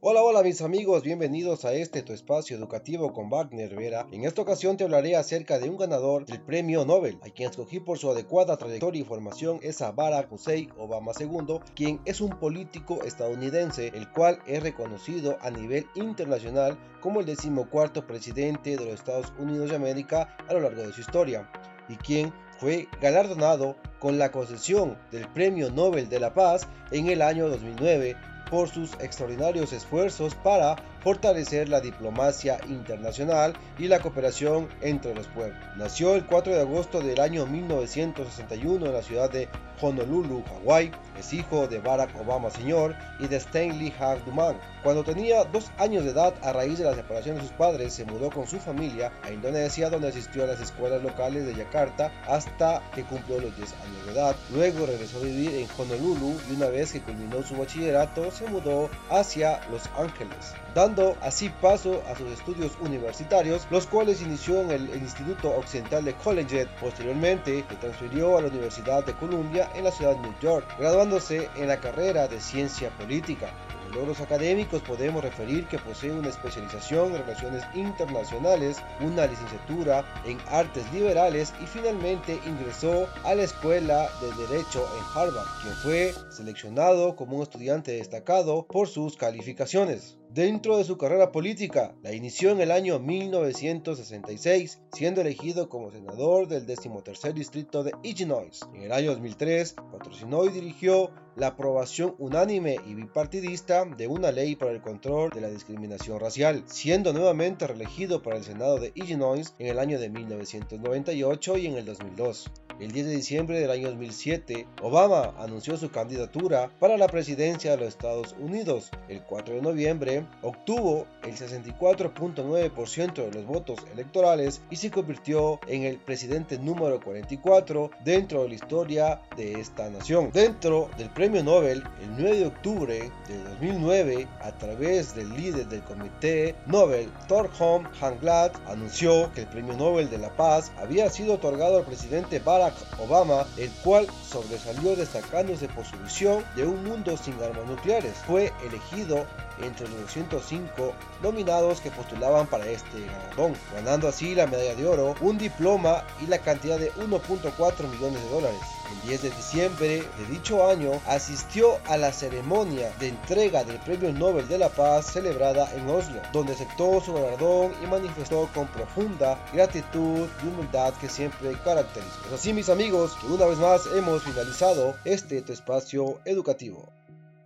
Hola, hola mis amigos, bienvenidos a este tu espacio educativo con Wagner Vera. En esta ocasión te hablaré acerca de un ganador del premio Nobel, a quien escogí por su adecuada trayectoria y formación es a Barack Hussein Obama II, quien es un político estadounidense, el cual es reconocido a nivel internacional como el decimocuarto presidente de los Estados Unidos de América a lo largo de su historia, y quien fue galardonado con la concesión del Premio Nobel de la Paz en el año 2009 por sus extraordinarios esfuerzos para fortalecer la diplomacia internacional y la cooperación entre los pueblos. Nació el 4 de agosto del año 1961 en la ciudad de Honolulu, Hawái. Es hijo de Barack Obama Sr. y de Stanley Hart Duman. Cuando tenía dos años de edad, a raíz de la separación de sus padres, se mudó con su familia a Indonesia, donde asistió a las escuelas locales de Yakarta hasta que cumplió los 10 años de edad. Luego regresó a vivir en Honolulu y una vez que culminó su bachillerato, se mudó hacia Los Ángeles, dando así paso a sus estudios universitarios, los cuales inició en el Instituto Occidental de Collegiate. Posteriormente, se transfirió a la Universidad de Columbia en la ciudad de New York, graduándose en la carrera de Ciencia Política logros académicos podemos referir que posee una especialización en relaciones internacionales, una licenciatura en artes liberales y finalmente ingresó a la Escuela de Derecho en Harvard, quien fue seleccionado como un estudiante destacado por sus calificaciones. Dentro de su carrera política, la inició en el año 1966, siendo elegido como senador del 13 Distrito de Illinois. En el año 2003, patrocinó y dirigió la aprobación unánime y bipartidista de una ley para el control de la discriminación racial, siendo nuevamente reelegido para el Senado de Illinois en el año de 1998 y en el 2002. El 10 de diciembre del año 2007, Obama anunció su candidatura para la presidencia de los Estados Unidos. El 4 de noviembre, obtuvo el 64.9% de los votos electorales y se convirtió en el presidente número 44 dentro de la historia de esta nación. Dentro del premio Nobel, el 9 de octubre de 2009, a través del líder del comité Nobel, Thorholm Hanglad, anunció que el premio Nobel de la Paz había sido otorgado al presidente Barack Obama, el cual sobresalió destacándose por su visión de un mundo sin armas nucleares. Fue elegido entre los 205 nominados que postulaban para este galardón, ganando así la medalla de oro, un diploma y la cantidad de 1.4 millones de dólares. El 10 de diciembre de dicho año asistió a la ceremonia de entrega del Premio Nobel de la Paz celebrada en Oslo, donde aceptó su galardón y manifestó con profunda gratitud y humildad que siempre caracterizó. Pues así mis amigos, que una vez más hemos finalizado este tu espacio educativo.